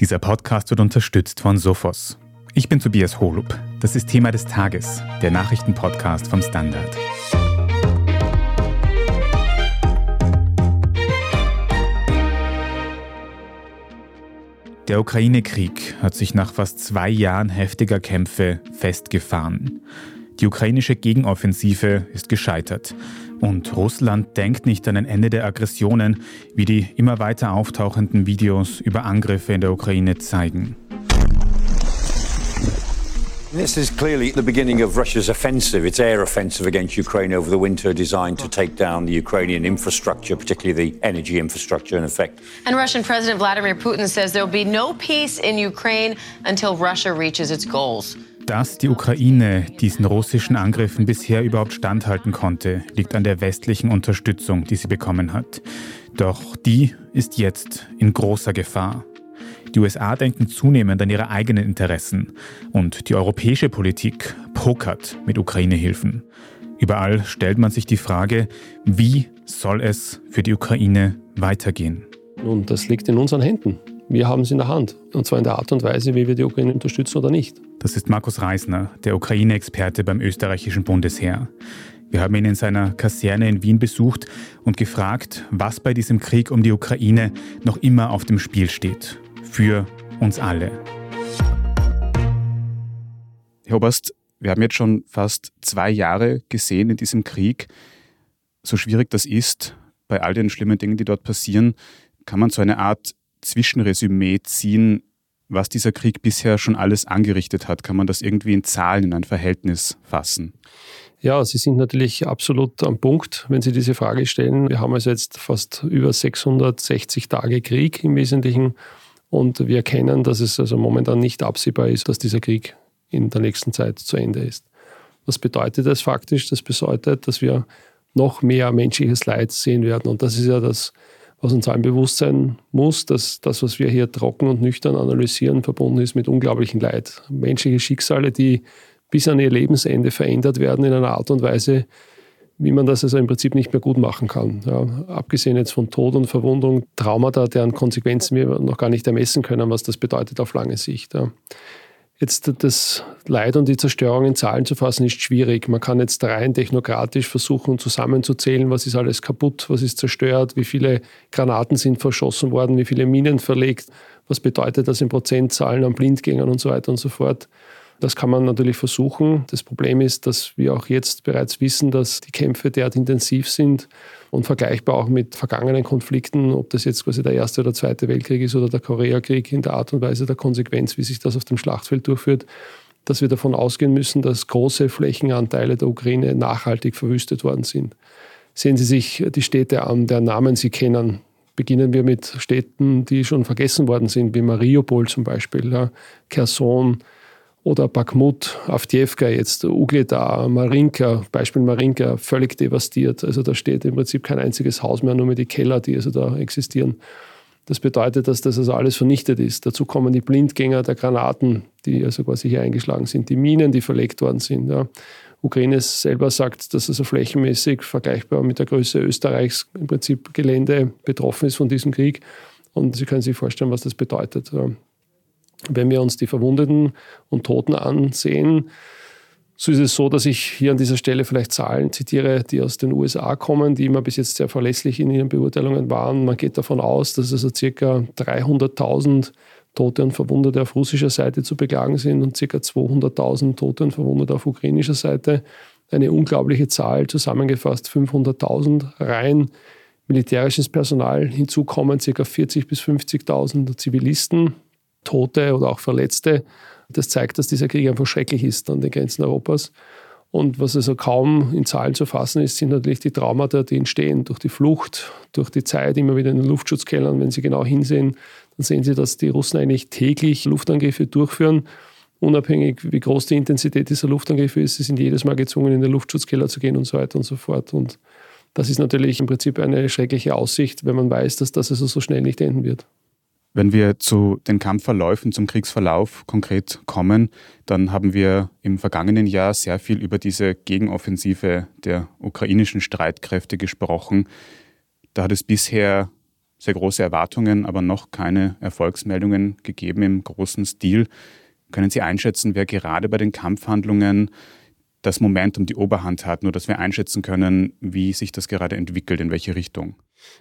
Dieser Podcast wird unterstützt von Sophos. Ich bin Tobias Holub. Das ist Thema des Tages, der Nachrichtenpodcast vom Standard. Der Ukraine-Krieg hat sich nach fast zwei Jahren heftiger Kämpfe festgefahren. Die ukrainische Gegenoffensive ist gescheitert. Und Russland denkt nicht an ein Ende der Aggressionen, wie die immer weiter auftauchenden Videos über Angriffe in der Ukraine zeigen. This is clearly the beginning of Russia's offensive, its air offensive against Ukraine over the winter, designed to take down the Ukrainian infrastructure, particularly the energy infrastructure, in effect. And Russian President Vladimir Putin says there will be no peace in Ukraine until Russia reaches its goals. Dass die Ukraine diesen russischen Angriffen bisher überhaupt standhalten konnte, liegt an der westlichen Unterstützung, die sie bekommen hat. Doch die ist jetzt in großer Gefahr. Die USA denken zunehmend an ihre eigenen Interessen und die europäische Politik pokert mit Ukraine-Hilfen. Überall stellt man sich die Frage, wie soll es für die Ukraine weitergehen? Nun, das liegt in unseren Händen. Wir haben es in der Hand. Und zwar in der Art und Weise, wie wir die Ukraine unterstützen oder nicht. Das ist Markus Reisner, der Ukraine-Experte beim österreichischen Bundesheer. Wir haben ihn in seiner Kaserne in Wien besucht und gefragt, was bei diesem Krieg um die Ukraine noch immer auf dem Spiel steht für uns alle. Herr Oberst, wir haben jetzt schon fast zwei Jahre gesehen in diesem Krieg. So schwierig das ist, bei all den schlimmen Dingen, die dort passieren, kann man so eine Art Zwischenresümee ziehen, was dieser Krieg bisher schon alles angerichtet hat. Kann man das irgendwie in Zahlen, in ein Verhältnis fassen? Ja, Sie sind natürlich absolut am Punkt, wenn Sie diese Frage stellen. Wir haben also jetzt fast über 660 Tage Krieg im Wesentlichen und wir erkennen, dass es also momentan nicht absehbar ist, dass dieser Krieg in der nächsten Zeit zu Ende ist. Was bedeutet das faktisch? Das bedeutet, dass wir noch mehr menschliches Leid sehen werden. Und das ist ja das, was uns allen bewusst sein muss, dass das, was wir hier trocken und nüchtern analysieren, verbunden ist mit unglaublichem Leid. Menschliche Schicksale, die bis an ihr Lebensende verändert werden in einer Art und Weise, wie man das also im Prinzip nicht mehr gut machen kann. Ja, abgesehen jetzt von Tod und Verwundung, Traumata, deren Konsequenzen wir noch gar nicht ermessen können, was das bedeutet auf lange Sicht. Ja. Jetzt das Leid und die Zerstörung in Zahlen zu fassen, ist schwierig. Man kann jetzt rein technokratisch versuchen, zusammenzuzählen, was ist alles kaputt, was ist zerstört, wie viele Granaten sind verschossen worden, wie viele Minen verlegt, was bedeutet das in Prozentzahlen an Blindgängern und so weiter und so fort. Das kann man natürlich versuchen. Das Problem ist, dass wir auch jetzt bereits wissen, dass die Kämpfe derart intensiv sind und vergleichbar auch mit vergangenen Konflikten, ob das jetzt quasi der Erste oder Zweite Weltkrieg ist oder der Koreakrieg in der Art und Weise der Konsequenz, wie sich das auf dem Schlachtfeld durchführt, dass wir davon ausgehen müssen, dass große Flächenanteile der Ukraine nachhaltig verwüstet worden sind. Sehen Sie sich die Städte an, deren Namen Sie kennen. Beginnen wir mit Städten, die schon vergessen worden sind, wie Mariupol zum Beispiel, ja, Kherson, oder Bakhmut, Avdiivka jetzt, Ugledar, Marinka, Beispiel Marinka, völlig devastiert. Also da steht im Prinzip kein einziges Haus mehr, nur mehr die Keller, die also da existieren. Das bedeutet, dass das also alles vernichtet ist. Dazu kommen die Blindgänger der Granaten, die also quasi hier eingeschlagen sind, die Minen, die verlegt worden sind. Ja. Ukraine selber sagt, dass also flächenmäßig vergleichbar mit der Größe Österreichs im Prinzip Gelände betroffen ist von diesem Krieg. Und Sie können sich vorstellen, was das bedeutet. Wenn wir uns die Verwundeten und Toten ansehen, so ist es so, dass ich hier an dieser Stelle vielleicht Zahlen zitiere, die aus den USA kommen, die immer bis jetzt sehr verlässlich in ihren Beurteilungen waren. Man geht davon aus, dass also circa 300.000 Tote und Verwundete auf russischer Seite zu beklagen sind und circa 200.000 Tote und Verwundete auf ukrainischer Seite. Eine unglaubliche Zahl, zusammengefasst 500.000 rein militärisches Personal. Hinzu kommen circa 40.000 bis 50.000 Zivilisten, Tote oder auch Verletzte. Das zeigt, dass dieser Krieg einfach schrecklich ist an den Grenzen Europas. Und was also kaum in Zahlen zu fassen ist, sind natürlich die Traumata, die entstehen durch die Flucht, durch die Zeit, immer wieder in den Luftschutzkellern. Wenn Sie genau hinsehen, dann sehen Sie, dass die Russen eigentlich täglich Luftangriffe durchführen. Unabhängig, wie groß die Intensität dieser Luftangriffe ist, sie sind jedes Mal gezwungen, in den Luftschutzkeller zu gehen und so weiter und so fort. Und das ist natürlich im Prinzip eine schreckliche Aussicht, wenn man weiß, dass das also so schnell nicht enden wird. Wenn wir zu den Kampfverläufen, zum Kriegsverlauf konkret kommen, dann haben wir im vergangenen Jahr sehr viel über diese Gegenoffensive der ukrainischen Streitkräfte gesprochen. Da hat es bisher sehr große Erwartungen, aber noch keine Erfolgsmeldungen gegeben im großen Stil. Können Sie einschätzen, wer gerade bei den Kampfhandlungen das Momentum die Oberhand hat, nur dass wir einschätzen können, wie sich das gerade entwickelt, in welche Richtung?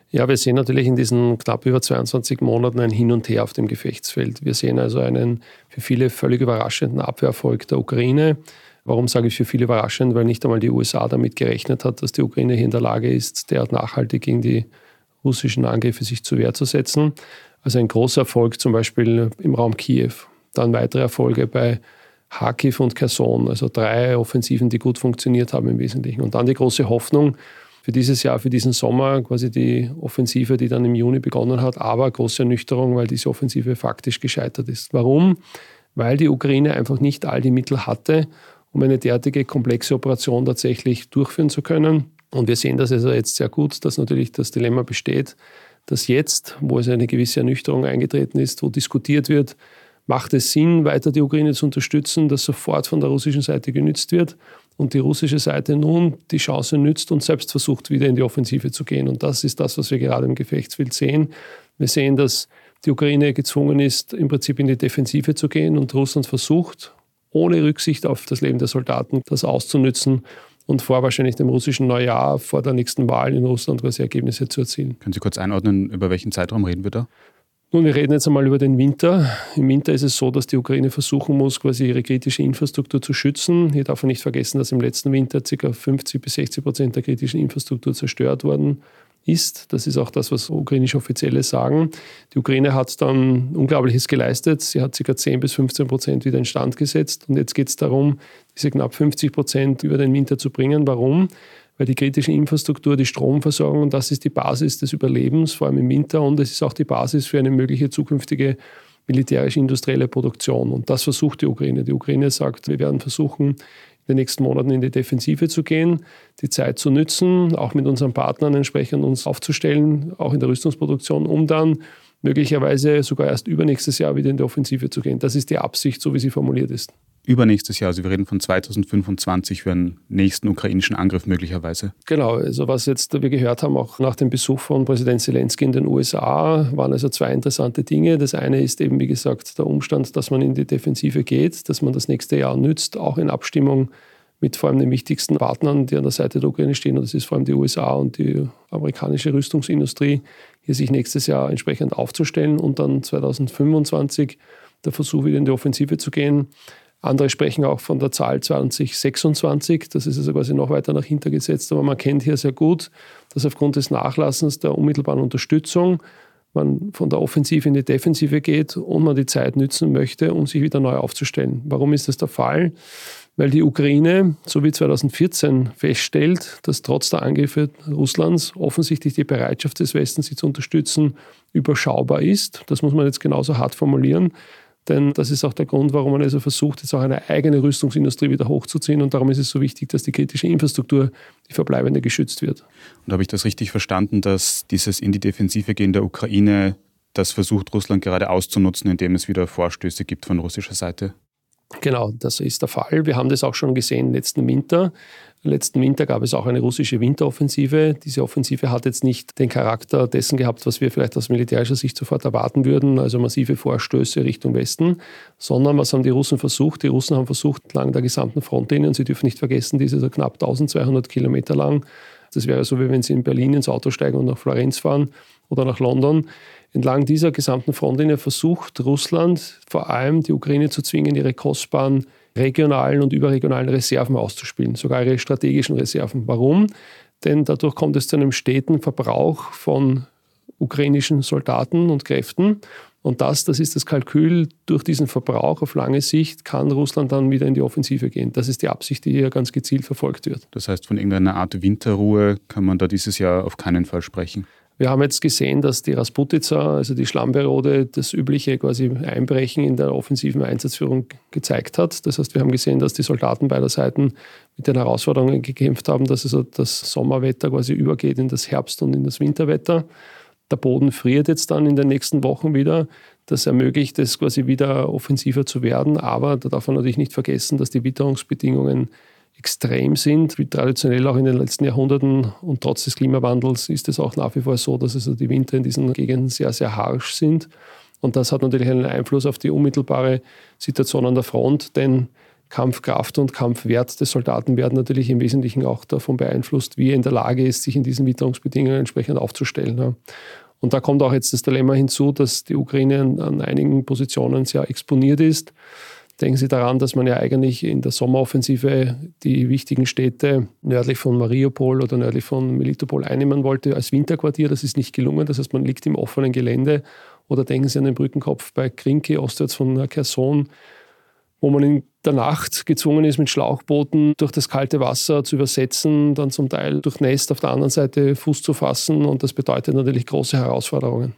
Ja, wir sehen natürlich in diesen knapp über 22 Monaten ein Hin und Her auf dem Gefechtsfeld. Wir sehen also einen für viele völlig überraschenden Abwehrerfolg der Ukraine. Warum sage ich für viele überraschend? Weil nicht einmal die USA damit gerechnet hat, dass die Ukraine hier in der Lage ist, derart nachhaltig gegen die russischen Angriffe sich zur Wehr zu setzen. Also ein großer Erfolg zum Beispiel im Raum Kiew. Dann weitere Erfolge bei Kharkiv und Kherson, also drei Offensiven, die gut funktioniert haben im Wesentlichen. Und dann die große Hoffnung für dieses Jahr, für diesen Sommer, quasi die Offensive, die dann im Juni begonnen hat, aber große Ernüchterung, weil diese Offensive faktisch gescheitert ist. Warum? Weil die Ukraine einfach nicht all die Mittel hatte, um eine derartige komplexe Operation tatsächlich durchführen zu können. Und wir sehen das also jetzt sehr gut, dass natürlich das Dilemma besteht, dass jetzt, wo es eine gewisse Ernüchterung eingetreten ist, wo diskutiert wird, macht es Sinn, weiter die Ukraine zu unterstützen, das sofort von der russischen Seite genützt wird und die russische Seite nun die Chance nützt und selbst versucht, wieder in die Offensive zu gehen. Und das ist das, was wir gerade im Gefechtsfeld sehen. Wir sehen, dass die Ukraine gezwungen ist, im Prinzip in die Defensive zu gehen und Russland versucht, ohne Rücksicht auf das Leben der Soldaten, das auszunützen und vor wahrscheinlich dem russischen Neujahr, vor der nächsten Wahl in Russland quasi Ergebnisse zu erzielen. Können Sie kurz einordnen, über welchen Zeitraum reden wir da? Nun, wir reden jetzt einmal über den Winter. Im Winter ist es so, dass die Ukraine versuchen muss, quasi ihre kritische Infrastruktur zu schützen. Hier darf man nicht vergessen, dass im letzten Winter ca. 50 bis 60 Prozent der kritischen Infrastruktur zerstört worden ist. Das ist auch das, was ukrainische Offizielle sagen. Die Ukraine hat dann Unglaubliches geleistet. Sie hat ca. 10 bis 15 Prozent wieder instand gesetzt. Und jetzt geht es darum, diese knapp 50 Prozent über den Winter zu bringen. Warum? Weil die kritische Infrastruktur, die Stromversorgung, das ist die Basis des Überlebens, vor allem im Winter, und es ist auch die Basis für eine mögliche zukünftige militärisch-industrielle Produktion. Und das versucht die Ukraine. Die Ukraine sagt, wir werden versuchen, in den nächsten Monaten in die Defensive zu gehen, die Zeit zu nützen, auch mit unseren Partnern entsprechend uns aufzustellen, auch in der Rüstungsproduktion, um dann möglicherweise sogar erst übernächstes Jahr wieder in die Offensive zu gehen. Das ist die Absicht, so wie sie formuliert ist übernächstes Jahr. Also wir reden von 2025 für einen nächsten ukrainischen Angriff möglicherweise. Genau, also was jetzt wir gehört haben, auch nach dem Besuch von Präsident Zelensky in den USA, waren also zwei interessante Dinge. Das eine ist eben, wie gesagt, der Umstand, dass man in die Defensive geht, dass man das nächste Jahr nützt, auch in Abstimmung mit vor allem den wichtigsten Partnern, die an der Seite der Ukraine stehen, und das ist vor allem die USA und die amerikanische Rüstungsindustrie, hier sich nächstes Jahr entsprechend aufzustellen und dann 2025 der Versuch, wieder in die Offensive zu gehen. Andere sprechen auch von der Zahl 2026. Das ist also quasi noch weiter nach hinten gesetzt. Aber man kennt hier sehr gut, dass aufgrund des Nachlassens der unmittelbaren Unterstützung man von der Offensive in die Defensive geht und man die Zeit nützen möchte, um sich wieder neu aufzustellen. Warum ist das der Fall? Weil die Ukraine, so wie 2014, feststellt, dass trotz der Angriffe Russlands offensichtlich die Bereitschaft des Westens, sie zu unterstützen, überschaubar ist. Das muss man jetzt genauso hart formulieren. Denn das ist auch der Grund, warum man also versucht, jetzt auch eine eigene Rüstungsindustrie wieder hochzuziehen. Und darum ist es so wichtig, dass die kritische Infrastruktur, die verbleibende, geschützt wird. Und habe ich das richtig verstanden, dass dieses in die Defensive gehen der Ukraine, das versucht Russland gerade auszunutzen, indem es wieder Vorstöße gibt von russischer Seite? Genau, das ist der Fall. Wir haben das auch schon gesehen letzten Winter. Letzten Winter gab es auch eine russische Winteroffensive. Diese Offensive hat jetzt nicht den Charakter dessen gehabt, was wir vielleicht aus militärischer Sicht sofort erwarten würden, also massive Vorstöße Richtung Westen, sondern was haben die Russen versucht? Die Russen haben versucht, entlang der gesamten Frontlinie, und Sie dürfen nicht vergessen, diese ist knapp 1200 Kilometer lang. Das wäre so, wie wenn Sie in Berlin ins Auto steigen und nach Florenz fahren oder nach London. Entlang dieser gesamten Frontlinie versucht Russland vor allem die Ukraine zu zwingen, ihre kostbaren regionalen und überregionalen Reserven auszuspielen, sogar ihre strategischen Reserven. Warum? Denn dadurch kommt es zu einem steten Verbrauch von ukrainischen Soldaten und Kräften. Und das, das ist das Kalkül, durch diesen Verbrauch auf lange Sicht kann Russland dann wieder in die Offensive gehen. Das ist die Absicht, die hier ganz gezielt verfolgt wird. Das heißt, von irgendeiner Art Winterruhe kann man da dieses Jahr auf keinen Fall sprechen. Wir haben jetzt gesehen, dass die Rasputica, also die Schlammbürode, das übliche quasi Einbrechen in der offensiven Einsatzführung gezeigt hat. Das heißt, wir haben gesehen, dass die Soldaten beider Seiten mit den Herausforderungen gekämpft haben, dass also das Sommerwetter quasi übergeht in das Herbst- und in das Winterwetter. Der Boden friert jetzt dann in den nächsten Wochen wieder. Das ermöglicht es quasi wieder offensiver zu werden. Aber da darf man natürlich nicht vergessen, dass die Witterungsbedingungen extrem sind, wie traditionell auch in den letzten Jahrhunderten. Und trotz des Klimawandels ist es auch nach wie vor so, dass also die Winter in diesen Gegenden sehr, sehr harsch sind. Und das hat natürlich einen Einfluss auf die unmittelbare Situation an der Front, denn Kampfkraft und Kampfwert des Soldaten werden natürlich im Wesentlichen auch davon beeinflusst, wie er in der Lage ist, sich in diesen Witterungsbedingungen entsprechend aufzustellen. Und da kommt auch jetzt das Dilemma hinzu, dass die Ukraine an einigen Positionen sehr exponiert ist. Denken Sie daran, dass man ja eigentlich in der Sommeroffensive die wichtigen Städte nördlich von Mariupol oder nördlich von Melitopol einnehmen wollte als Winterquartier. Das ist nicht gelungen. Das heißt, man liegt im offenen Gelände. Oder denken Sie an den Brückenkopf bei Krinke, ostwärts von Kherson, wo man in der Nacht gezwungen ist, mit Schlauchbooten durch das kalte Wasser zu übersetzen, dann zum Teil durchnässt auf der anderen Seite Fuß zu fassen. Und das bedeutet natürlich große Herausforderungen.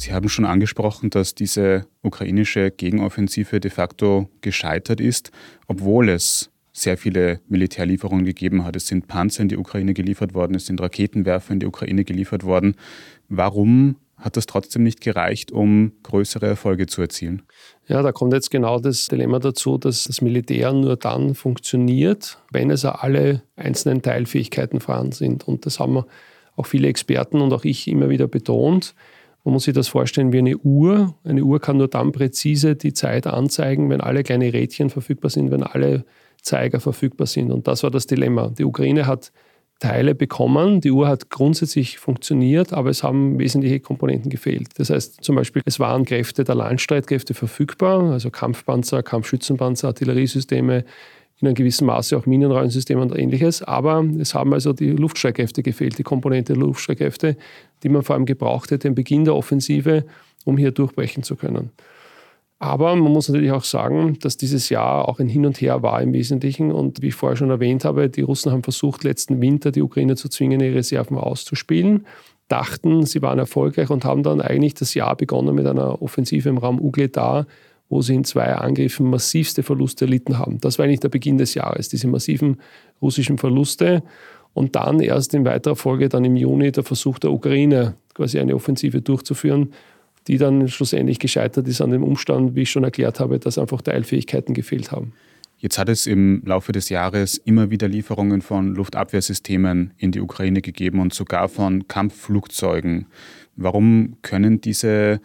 Sie haben schon angesprochen, dass diese ukrainische Gegenoffensive de facto gescheitert ist, obwohl es sehr viele Militärlieferungen gegeben hat. Es sind Panzer in die Ukraine geliefert worden, es sind Raketenwerfer in die Ukraine geliefert worden. Warum hat das trotzdem nicht gereicht, um größere Erfolge zu erzielen? Ja, da kommt jetzt genau das Dilemma dazu, dass das Militär nur dann funktioniert, wenn es alle einzelnen Teilfähigkeiten vorhanden sind. Und das haben auch viele Experten und auch ich immer wieder betont. Man muss sich das vorstellen wie eine Uhr. Eine Uhr kann nur dann präzise die Zeit anzeigen, wenn alle kleine Rädchen verfügbar sind, wenn alle Zeiger verfügbar sind. Und das war das Dilemma. Die Ukraine hat Teile bekommen. Die Uhr hat grundsätzlich funktioniert, aber es haben wesentliche Komponenten gefehlt. Das heißt zum Beispiel, es waren Kräfte der Landstreitkräfte verfügbar, also Kampfpanzer, Kampfschützenpanzer, Artilleriesysteme, in einem gewissen Maße auch Minenräumsysteme und ähnliches. Aber es haben also die Luftstreitkräfte gefehlt, die Komponente der Luftstreitkräfte, die man vor allem gebraucht hätte im Beginn der Offensive, um hier durchbrechen zu können. Aber man muss natürlich auch sagen, dass dieses Jahr auch ein Hin und Her war im Wesentlichen. Und wie ich vorher schon erwähnt habe, die Russen haben versucht, letzten Winter die Ukraine zu zwingen, ihre Reserven auszuspielen, dachten, sie waren erfolgreich und haben dann eigentlich das Jahr begonnen mit einer Offensive im Raum Ugledar, wo sie in zwei Angriffen massivste Verluste erlitten haben. Das war eigentlich der Beginn des Jahres, diese massiven russischen Verluste. Und dann erst in weiterer Folge, dann im Juni, der Versuch der Ukraine, quasi eine Offensive durchzuführen, die dann schlussendlich gescheitert ist an dem Umstand, wie ich schon erklärt habe, dass einfach Teilfähigkeiten gefehlt haben. Jetzt hat es im Laufe des Jahres immer wieder Lieferungen von Luftabwehrsystemen in die Ukraine gegeben und sogar von Kampfflugzeugen. Warum können diese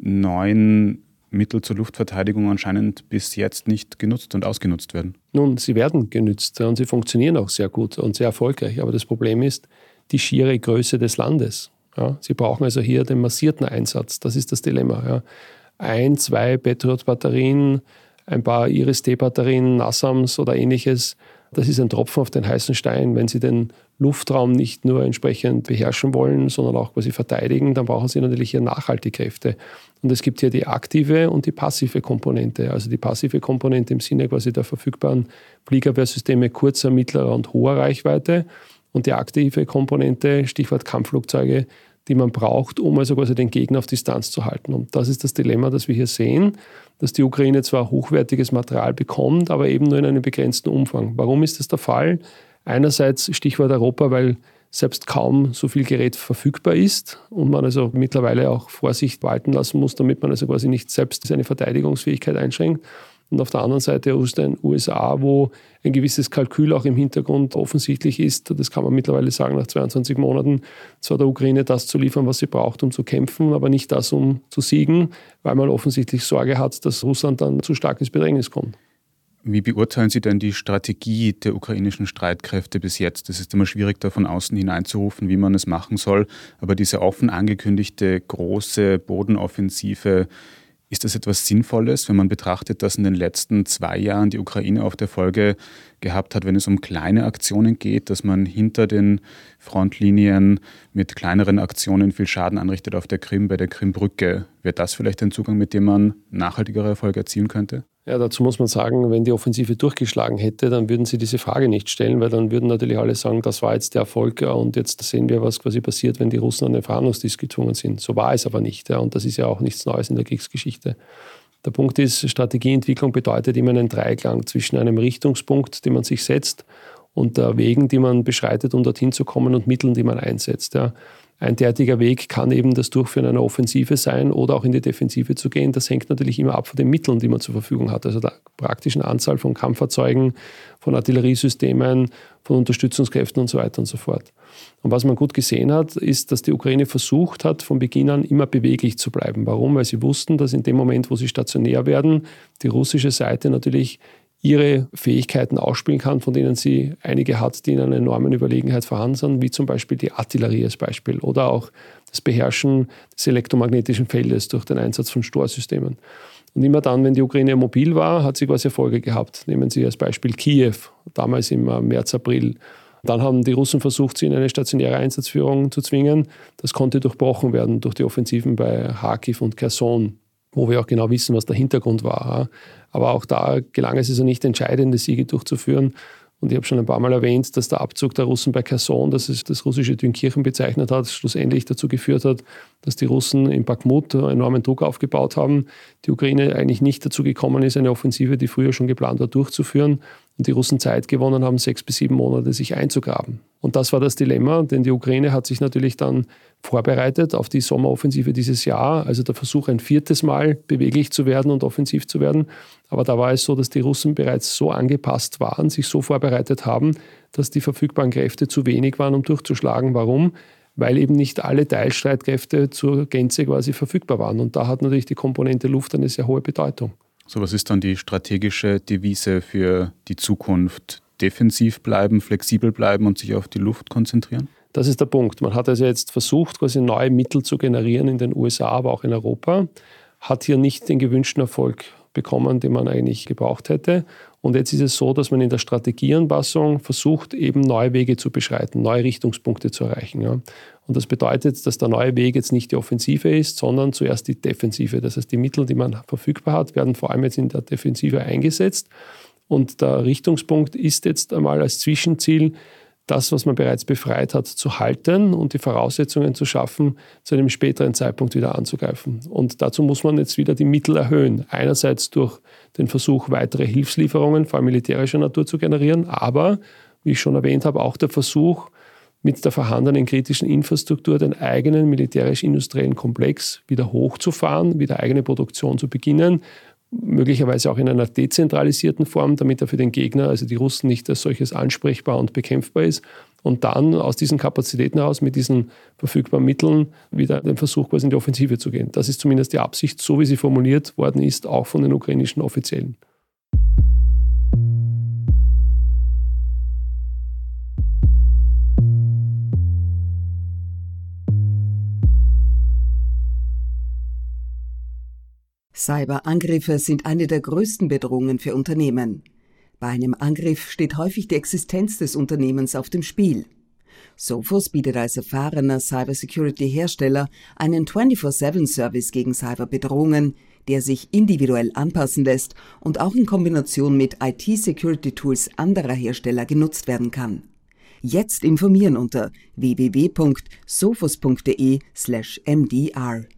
neuen Mittel zur Luftverteidigung anscheinend bis jetzt nicht genutzt und ausgenutzt werden? Nun, sie werden genützt und sie funktionieren auch sehr gut und sehr erfolgreich. Aber das Problem ist die schiere Größe des Landes. Ja, sie brauchen also hier den massierten Einsatz. Das ist das Dilemma. Ja. Ein, zwei Patriot-Batterien, ein paar Iris-T-Batterien, Nassams oder ähnliches, das ist ein Tropfen auf den heißen Stein. Wenn Sie den Luftraum nicht nur entsprechend beherrschen wollen, sondern auch quasi verteidigen, dann brauchen Sie natürlich hier nachhaltige Kräfte. Und es gibt hier die aktive und die passive Komponente. Also die passive Komponente im Sinne quasi der verfügbaren Fliegerwehrsysteme kurzer, mittlerer und hoher Reichweite. Und die aktive Komponente, Stichwort Kampfflugzeuge, die man braucht, um also quasi den Gegner auf Distanz zu halten. Und das ist das Dilemma, das wir hier sehen, dass die Ukraine zwar hochwertiges Material bekommt, aber eben nur in einem begrenzten Umfang. Warum ist das der Fall? Einerseits Stichwort Europa, weil selbst kaum so viel Gerät verfügbar ist und man also mittlerweile auch Vorsicht walten lassen muss, damit man also quasi nicht selbst seine Verteidigungsfähigkeit einschränkt. Und auf der anderen Seite USA, wo ein gewisses Kalkül auch im Hintergrund offensichtlich ist, das kann man mittlerweile sagen, nach 22 Monaten, zwar der Ukraine das zu liefern, was sie braucht, um zu kämpfen, aber nicht das, um zu siegen, weil man offensichtlich Sorge hat, dass Russland dann zu stark ins Bedrängnis kommt. Wie beurteilen Sie denn die Strategie der ukrainischen Streitkräfte bis jetzt? Es ist immer schwierig, da von außen hineinzurufen, wie man es machen soll. Aber diese offen angekündigte große Bodenoffensive, ist das etwas Sinnvolles, wenn man betrachtet, dass in den letzten zwei Jahren die Ukraine oft Erfolge gehabt hat, wenn es um kleine Aktionen geht, dass man hinter den Frontlinien mit kleineren Aktionen viel Schaden anrichtet auf der Krim, bei der Krimbrücke? Wäre das vielleicht ein Zugang, mit dem man nachhaltigere Erfolge erzielen könnte? Ja, dazu muss man sagen, wenn die Offensive durchgeschlagen hätte, dann würden sie diese Frage nicht stellen, weil dann würden natürlich alle sagen, das war jetzt der Erfolg und jetzt sehen wir, was quasi passiert, wenn die Russen an den Verhandlungstisch gezwungen sind. So war es aber nicht. Ja, und das ist ja auch nichts Neues in der Kriegsgeschichte. Der Punkt ist, Strategieentwicklung bedeutet immer einen Dreiklang zwischen einem Richtungspunkt, den man sich setzt, und Wegen, die man beschreitet, um dorthin zu kommen und Mitteln, die man einsetzt. Ja. Ein derartiger Weg kann eben das Durchführen einer Offensive sein oder auch in die Defensive zu gehen. Das hängt natürlich immer ab von den Mitteln, die man zur Verfügung hat. Also der praktischen Anzahl von Kampffahrzeugen, von Artilleriesystemen, von Unterstützungskräften und so weiter und so fort. Und was man gut gesehen hat, ist, dass die Ukraine versucht hat, von Beginn an immer beweglich zu bleiben. Warum? Weil sie wussten, dass in dem Moment, wo sie stationär werden, die russische Seite natürlich ihre Fähigkeiten ausspielen kann, von denen sie einige hat, die in einer enormen Überlegenheit vorhanden sind, wie zum Beispiel die Artillerie als Beispiel oder auch das Beherrschen des elektromagnetischen Feldes durch den Einsatz von Storsystemen. Und immer dann, wenn die Ukraine mobil war, hat sie quasi Erfolge gehabt. Nehmen Sie als Beispiel Kiew, damals im äh, März, April. Dann haben die Russen versucht, sie in eine stationäre Einsatzführung zu zwingen. Das konnte durchbrochen werden durch die Offensiven bei Kharkiv und Kherson wo wir auch genau wissen, was der Hintergrund war. Aber auch da gelang es also nicht, entscheidende Siege durchzuführen. Und ich habe schon ein paar Mal erwähnt, dass der Abzug der Russen bei Kherson, das es das russische Dünkirchen bezeichnet hat, schlussendlich dazu geführt hat, dass die Russen in Bakhmut enormen Druck aufgebaut haben. Die Ukraine eigentlich nicht dazu gekommen ist, eine Offensive, die früher schon geplant war, durchzuführen und die Russen Zeit gewonnen haben, sechs bis sieben Monate sich einzugraben. Und das war das Dilemma, denn die Ukraine hat sich natürlich dann vorbereitet auf die Sommeroffensive dieses Jahr, also der Versuch, ein viertes Mal beweglich zu werden und offensiv zu werden. Aber da war es so, dass die Russen bereits so angepasst waren, sich so vorbereitet haben, dass die verfügbaren Kräfte zu wenig waren, um durchzuschlagen. Warum? Weil eben nicht alle Teilstreitkräfte zur Gänze quasi verfügbar waren. Und da hat natürlich die Komponente Luft eine sehr hohe Bedeutung. So, was ist dann die strategische Devise für die Zukunft? Defensiv bleiben, flexibel bleiben und sich auf die Luft konzentrieren? Das ist der Punkt. Man hat also jetzt versucht, quasi neue Mittel zu generieren in den USA, aber auch in Europa, hat hier nicht den gewünschten Erfolg bekommen, den man eigentlich gebraucht hätte. Und jetzt ist es so, dass man in der Strategieanpassung versucht, eben neue Wege zu beschreiten, neue Richtungspunkte zu erreichen. Ja. Und das bedeutet, dass der neue Weg jetzt nicht die Offensive ist, sondern zuerst die Defensive. Das heißt, die Mittel, die man verfügbar hat, werden vor allem jetzt in der Defensive eingesetzt. Und der Richtungspunkt ist jetzt einmal als Zwischenziel, das, was man bereits befreit hat, zu halten und die Voraussetzungen zu schaffen, zu einem späteren Zeitpunkt wieder anzugreifen. Und dazu muss man jetzt wieder die Mittel erhöhen. Einerseits durch den Versuch, weitere Hilfslieferungen, vor allem militärischer Natur, zu generieren, aber, wie ich schon erwähnt habe, auch der Versuch, mit der vorhandenen kritischen Infrastruktur den eigenen militärisch-industriellen Komplex wieder hochzufahren, wieder eigene Produktion zu beginnen, möglicherweise auch in einer dezentralisierten Form, damit er für den Gegner, also die Russen, nicht als solches ansprechbar und bekämpfbar ist. Und dann aus diesen Kapazitäten heraus, mit diesen verfügbaren Mitteln, wieder den Versuch quasi in die Offensive zu gehen. Das ist zumindest die Absicht, so wie sie formuliert worden ist, auch von den ukrainischen Offiziellen. Cyberangriffe sind eine der größten Bedrohungen für Unternehmen. Bei einem Angriff steht häufig die Existenz des Unternehmens auf dem Spiel. Sophos bietet als erfahrener Cybersecurity-Hersteller einen 24-7-Service gegen Cyberbedrohungen, der sich individuell anpassen lässt und auch in Kombination mit IT-Security-Tools anderer Hersteller genutzt werden kann. Jetzt informieren unter www.sophos.de/mdr.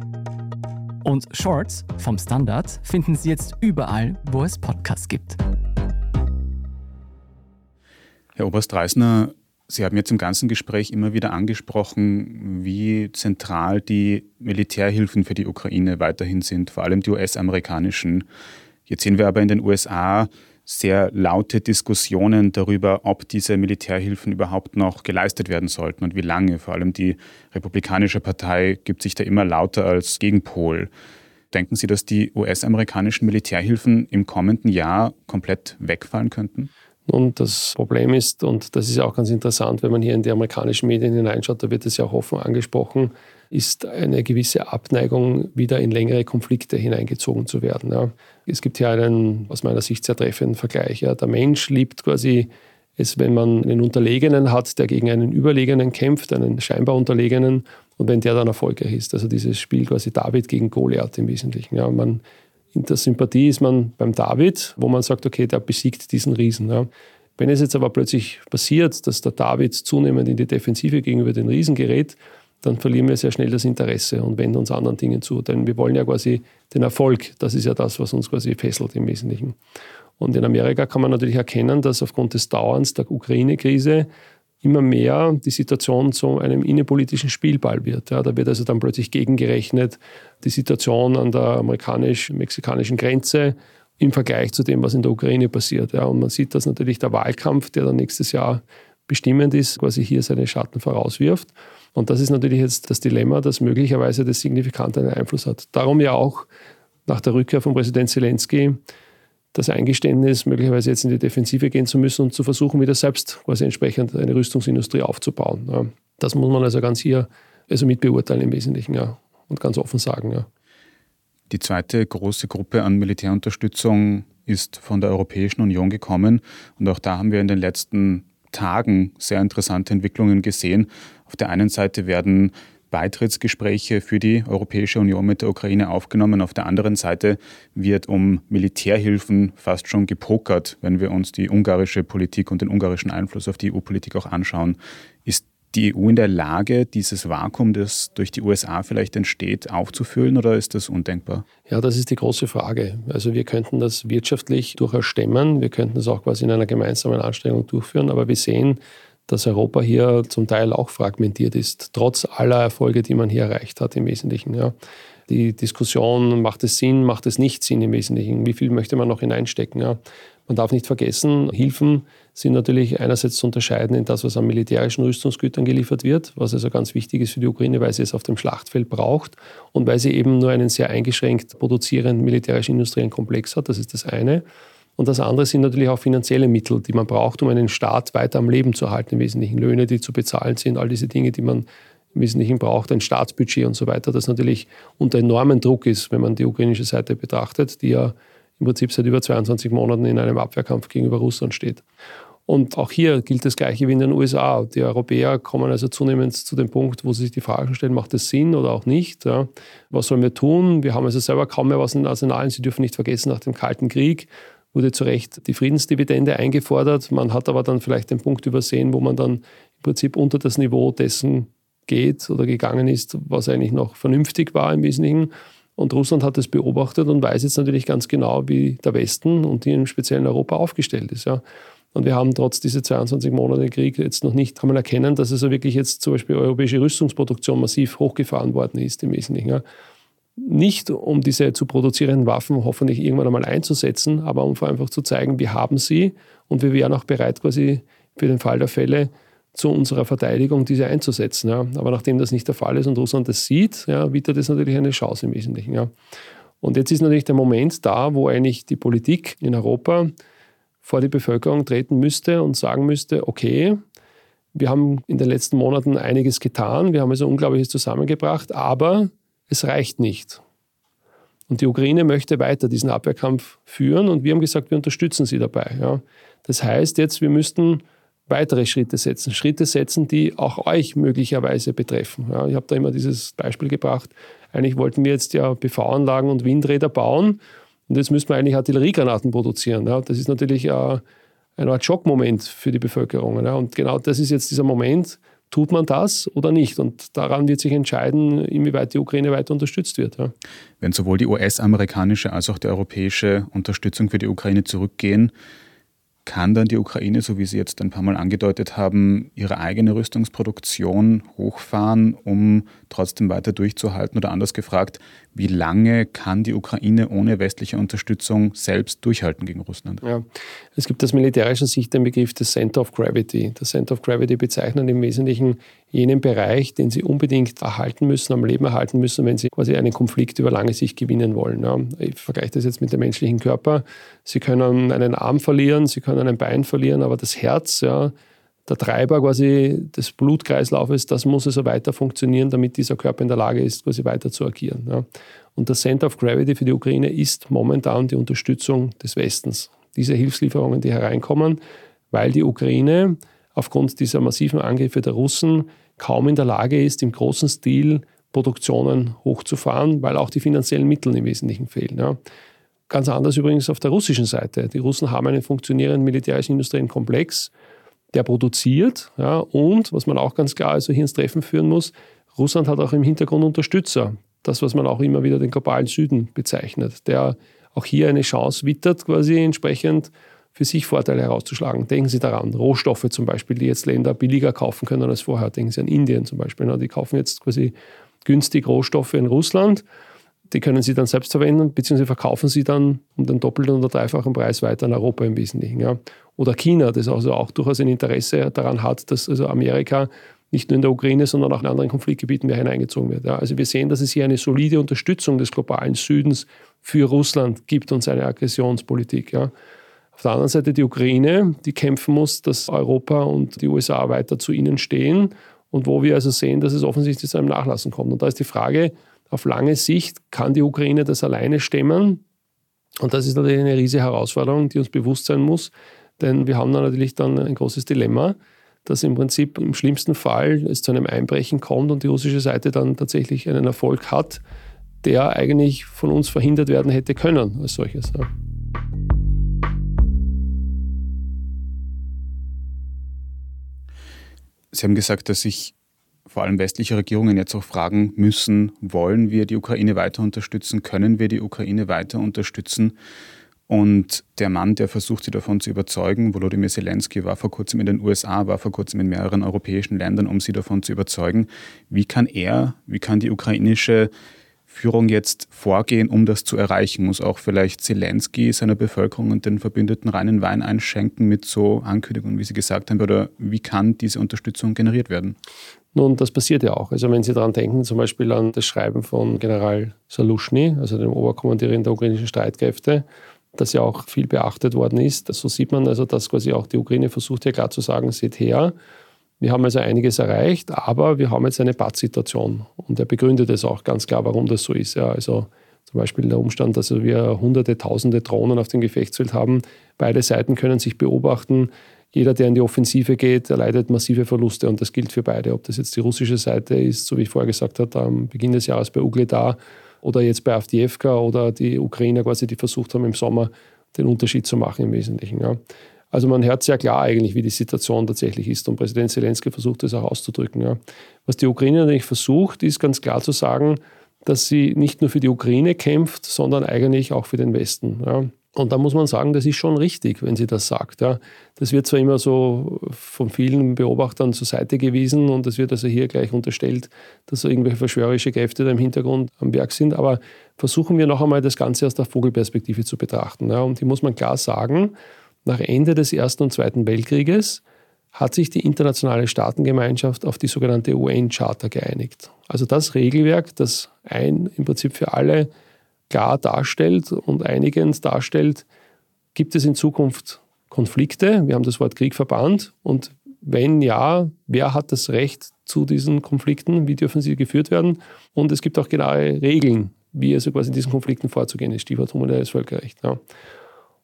Und Shorts vom Standard finden Sie jetzt überall, wo es Podcasts gibt. Herr Oberst Reisner, Sie haben jetzt im ganzen Gespräch immer wieder angesprochen, wie zentral die Militärhilfen für die Ukraine weiterhin sind, vor allem die US-amerikanischen. Jetzt sehen wir aber in den USA sehr laute Diskussionen darüber, ob diese Militärhilfen überhaupt noch geleistet werden sollten und wie lange. Vor allem die Republikanische Partei gibt sich da immer lauter als Gegenpol. Denken Sie, dass die US-amerikanischen Militärhilfen im kommenden Jahr komplett wegfallen könnten? Und das Problem ist, und das ist auch ganz interessant, wenn man hier in die amerikanischen Medien hineinschaut, da wird es ja auch offen angesprochen, ist eine gewisse Abneigung, wieder in längere Konflikte hineingezogen zu werden. Ja. Es gibt hier einen aus meiner Sicht sehr treffenden Vergleich. Ja. Der Mensch liebt quasi es, wenn man einen Unterlegenen hat, der gegen einen Überlegenen kämpft, einen scheinbar Unterlegenen, und wenn der dann erfolgreich ist. Also dieses Spiel quasi David gegen Goliath im Wesentlichen. Ja. Man, in der Sympathie ist man beim David, wo man sagt, okay, der besiegt diesen Riesen. Ja. Wenn es jetzt aber plötzlich passiert, dass der David zunehmend in die Defensive gegenüber den Riesen gerät, dann verlieren wir sehr schnell das Interesse und wenden uns anderen Dingen zu. Denn wir wollen ja quasi den Erfolg. Das ist ja das, was uns quasi fesselt im Wesentlichen. Und in Amerika kann man natürlich erkennen, dass aufgrund des Dauerns der Ukraine-Krise immer mehr die Situation zu einem innenpolitischen Spielball wird. Ja, da wird also dann plötzlich gegengerechnet, die Situation an der amerikanisch-mexikanischen Grenze im Vergleich zu dem, was in der Ukraine passiert. Ja, und man sieht, dass natürlich der Wahlkampf, der dann nächstes Jahr bestimmend ist, quasi hier seine Schatten vorauswirft. Und das ist natürlich jetzt das Dilemma, das möglicherweise das signifikant einen Einfluss hat. Darum ja auch nach der Rückkehr von Präsident Zelensky das Eingeständnis, möglicherweise jetzt in die Defensive gehen zu müssen und zu versuchen, wieder selbst quasi entsprechend eine Rüstungsindustrie aufzubauen. Ja. Das muss man also ganz hier also mit beurteilen im Wesentlichen ja, und ganz offen sagen. Ja. Die zweite große Gruppe an Militärunterstützung ist von der Europäischen Union gekommen und auch da haben wir in den letzten Tagen sehr interessante Entwicklungen gesehen. Auf der einen Seite werden Beitrittsgespräche für die Europäische Union mit der Ukraine aufgenommen. Auf der anderen Seite wird um Militärhilfen fast schon gepokert, wenn wir uns die ungarische Politik und den ungarischen Einfluss auf die EU-Politik auch anschauen. Ist die EU in der Lage, dieses Vakuum, das durch die USA vielleicht entsteht, aufzufüllen oder ist das undenkbar? Ja, das ist die große Frage. Also wir könnten das wirtschaftlich durchaus stemmen, wir könnten das auch quasi in einer gemeinsamen Anstrengung durchführen, aber wir sehen, dass Europa hier zum Teil auch fragmentiert ist, trotz aller Erfolge, die man hier erreicht hat im Wesentlichen. Ja. Die Diskussion, macht es Sinn, macht es nicht Sinn im Wesentlichen, wie viel möchte man noch hineinstecken. Ja. Man darf nicht vergessen, Hilfen sind natürlich einerseits zu unterscheiden in das, was an militärischen Rüstungsgütern geliefert wird, was also ganz wichtig ist für die Ukraine, weil sie es auf dem Schlachtfeld braucht und weil sie eben nur einen sehr eingeschränkt produzierenden militärischen industriellen Komplex hat. Das ist das eine. Und das andere sind natürlich auch finanzielle Mittel, die man braucht, um einen Staat weiter am Leben zu halten. Im Wesentlichen Löhne, die zu bezahlen sind, all diese Dinge, die man im Wesentlichen braucht, ein Staatsbudget und so weiter, das natürlich unter enormen Druck ist, wenn man die ukrainische Seite betrachtet, die ja im Prinzip seit über 22 Monaten in einem Abwehrkampf gegenüber Russland steht. Und auch hier gilt das Gleiche wie in den USA. Die Europäer kommen also zunehmend zu dem Punkt, wo sie sich die Frage stellen, macht das Sinn oder auch nicht? Ja. Was sollen wir tun? Wir haben also selber kaum mehr was in den Arsenalen. Sie dürfen nicht vergessen, nach dem Kalten Krieg wurde zu Recht die Friedensdividende eingefordert. Man hat aber dann vielleicht den Punkt übersehen, wo man dann im Prinzip unter das Niveau dessen geht oder gegangen ist, was eigentlich noch vernünftig war im Wesentlichen. Und Russland hat das beobachtet und weiß jetzt natürlich ganz genau, wie der Westen und hier im speziellen Europa aufgestellt ist. Ja. Und wir haben trotz dieser 22 Monate Krieg jetzt noch nicht, kann man erkennen, dass also wirklich jetzt zum Beispiel europäische Rüstungsproduktion massiv hochgefahren worden ist im Wesentlichen. Ja nicht um diese zu produzierenden Waffen hoffentlich irgendwann einmal einzusetzen, aber um einfach zu zeigen, wir haben sie und wir wären auch bereit, quasi für den Fall der Fälle zu unserer Verteidigung diese einzusetzen. Ja. Aber nachdem das nicht der Fall ist und Russland das sieht, ja, bietet das natürlich eine Chance im Wesentlichen. Ja. Und jetzt ist natürlich der Moment da, wo eigentlich die Politik in Europa vor die Bevölkerung treten müsste und sagen müsste, okay, wir haben in den letzten Monaten einiges getan, wir haben also Unglaubliches zusammengebracht, aber es reicht nicht. Und die Ukraine möchte weiter diesen Abwehrkampf führen und wir haben gesagt, wir unterstützen sie dabei. Ja. Das heißt jetzt, wir müssten weitere Schritte setzen, Schritte setzen, die auch euch möglicherweise betreffen. Ja, ich habe da immer dieses Beispiel gebracht. Eigentlich wollten wir jetzt ja PV-Anlagen und Windräder bauen und jetzt müssen wir eigentlich Artilleriegranaten produzieren. Ja. Das ist natürlich äh, ein Art Schockmoment für die Bevölkerung. Ja. Und genau das ist jetzt dieser Moment, tut man das oder nicht? Und daran wird sich entscheiden, inwieweit die Ukraine weiter unterstützt wird. Ja. Wenn sowohl die US-amerikanische als auch die europäische Unterstützung für die Ukraine zurückgehen, kann dann die Ukraine, so wie Sie jetzt ein paar Mal angedeutet haben, ihre eigene Rüstungsproduktion hochfahren, um trotzdem weiter durchzuhalten? Oder anders gefragt, wie lange kann die Ukraine ohne westliche Unterstützung selbst durchhalten gegen Russland? Ja, es gibt aus militärischer Sicht den Begriff des Center of Gravity. Das Center of Gravity bezeichnet im Wesentlichen jenen Bereich, den sie unbedingt erhalten müssen, am Leben erhalten müssen, wenn sie quasi einen Konflikt über lange Sicht gewinnen wollen. Ja, ich vergleiche das jetzt mit dem menschlichen Körper. Sie können einen Arm verlieren, sie können können ein Bein verlieren, aber das Herz, ja, der Treiber quasi des Blutkreislaufes, das muss also weiter funktionieren, damit dieser Körper in der Lage ist, quasi weiter zu agieren. Ja. Und das Center of Gravity für die Ukraine ist momentan die Unterstützung des Westens. Diese Hilfslieferungen, die hereinkommen, weil die Ukraine aufgrund dieser massiven Angriffe der Russen kaum in der Lage ist, im großen Stil Produktionen hochzufahren, weil auch die finanziellen Mittel im Wesentlichen fehlen. Ja. Ganz anders übrigens auf der russischen Seite. Die Russen haben einen funktionierenden militärischen industriellen Komplex, der produziert. Ja, und was man auch ganz klar also hier ins Treffen führen muss, Russland hat auch im Hintergrund Unterstützer. Das, was man auch immer wieder den globalen Süden bezeichnet, der auch hier eine Chance wittert, quasi entsprechend für sich Vorteile herauszuschlagen. Denken Sie daran, Rohstoffe zum Beispiel, die jetzt Länder billiger kaufen können als vorher. Denken Sie an Indien zum Beispiel. Die kaufen jetzt quasi günstig Rohstoffe in Russland. Die können sie dann selbst verwenden, beziehungsweise verkaufen sie dann um den doppelten oder dreifachen Preis weiter in Europa im Wesentlichen. Ja. Oder China, das also auch durchaus ein Interesse daran hat, dass also Amerika nicht nur in der Ukraine, sondern auch in anderen Konfliktgebieten mehr hineingezogen wird. Ja. Also wir sehen, dass es hier eine solide Unterstützung des globalen Südens für Russland gibt und seine Aggressionspolitik. Ja. Auf der anderen Seite die Ukraine, die kämpfen muss, dass Europa und die USA weiter zu ihnen stehen und wo wir also sehen, dass es offensichtlich zu einem Nachlassen kommt. Und da ist die Frage, auf lange Sicht kann die Ukraine das alleine stemmen? Und das ist natürlich eine riesige Herausforderung, die uns bewusst sein muss, denn wir haben da natürlich dann ein großes Dilemma, dass im Prinzip im schlimmsten Fall es zu einem Einbrechen kommt und die russische Seite dann tatsächlich einen Erfolg hat, der eigentlich von uns verhindert werden hätte können als solches. Sie haben gesagt, dass sich vor allem westliche Regierungen jetzt auch fragen müssen, wollen wir die Ukraine weiter unterstützen, können wir die Ukraine weiter unterstützen? Und der Mann, der versucht, sie davon zu überzeugen, Volodymyr Zelensky war vor kurzem in den USA, war vor kurzem in mehreren europäischen Ländern, um sie davon zu überzeugen. Wie kann er, wie kann die ukrainische Führung jetzt vorgehen, um das zu erreichen? Muss auch vielleicht Zelensky seiner Bevölkerung und den Verbündeten reinen Wein einschenken mit so Ankündigungen, wie Sie gesagt haben? Oder wie kann diese Unterstützung generiert werden? Nun, das passiert ja auch. Also wenn Sie daran denken, zum Beispiel an das Schreiben von General Salushny, also dem Oberkommandierin der ukrainischen Streitkräfte, das ja auch viel beachtet worden ist. So sieht man also, dass quasi auch die Ukraine versucht ja klar zu sagen, seht her, wir haben also einiges erreicht, aber wir haben jetzt eine Pattsituation. Und er begründet es auch ganz klar, warum das so ist. Ja, also zum Beispiel der Umstand, dass wir hunderte, tausende Drohnen auf dem Gefechtsfeld haben. Beide Seiten können sich beobachten. Jeder, der in die Offensive geht, erleidet massive Verluste und das gilt für beide. Ob das jetzt die russische Seite ist, so wie ich vorher gesagt habe, am Beginn des Jahres bei Ugledar oder jetzt bei Avdiivka oder die Ukrainer quasi, die versucht haben im Sommer den Unterschied zu machen im Wesentlichen. Ja. Also man hört sehr klar eigentlich, wie die Situation tatsächlich ist. Und Präsident Zelensky versucht das auch auszudrücken. Ja. Was die Ukraine natürlich versucht, ist ganz klar zu sagen, dass sie nicht nur für die Ukraine kämpft, sondern eigentlich auch für den Westen. Ja. Und da muss man sagen, das ist schon richtig, wenn sie das sagt. Ja. Das wird zwar immer so von vielen Beobachtern zur Seite gewiesen und es wird also hier gleich unterstellt, dass so irgendwelche verschwörerische Kräfte da im Hintergrund am Werk sind, aber versuchen wir noch einmal das Ganze aus der Vogelperspektive zu betrachten. Ja. Und die muss man klar sagen, nach Ende des Ersten und Zweiten Weltkrieges hat sich die internationale Staatengemeinschaft auf die sogenannte UN-Charta geeinigt. Also das Regelwerk, das ein im Prinzip für alle klar darstellt und einigend darstellt, gibt es in Zukunft Konflikte. Wir haben das Wort Krieg verbannt und wenn ja, wer hat das Recht zu diesen Konflikten? Wie dürfen sie geführt werden? Und es gibt auch genaue Regeln, wie also quasi in diesen Konflikten vorzugehen ist. Stichwort humanitäres Völkerrecht. Ja.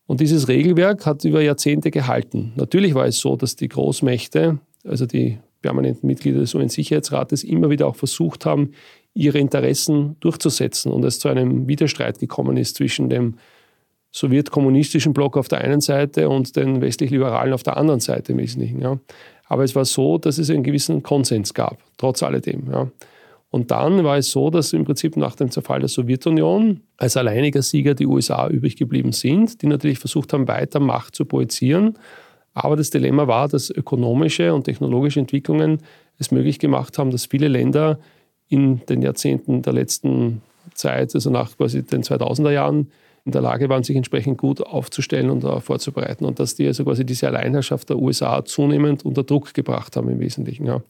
Und dieses Regelwerk hat über Jahrzehnte gehalten. Natürlich war es so, dass die Großmächte, also die permanenten Mitglieder des UN-Sicherheitsrates, immer wieder auch versucht haben, ihre Interessen durchzusetzen und es zu einem Widerstreit gekommen ist zwischen dem sowjetkommunistischen Block auf der einen Seite und den westlich-liberalen auf der anderen Seite im Wesentlichen. Ja. Aber es war so, dass es einen gewissen Konsens gab, trotz alledem. Ja. Und dann war es so, dass im Prinzip nach dem Zerfall der Sowjetunion als alleiniger Sieger die USA übrig geblieben sind, die natürlich versucht haben, weiter Macht zu projizieren. Aber das Dilemma war, dass ökonomische und technologische Entwicklungen es möglich gemacht haben, dass viele Länder in den Jahrzehnten der letzten Zeit, also nach quasi den 2000er Jahren, in der Lage waren, sich entsprechend gut aufzustellen und vorzubereiten. Und dass die also quasi diese Alleinherrschaft der USA zunehmend unter Druck gebracht haben im Wesentlichen. Ja.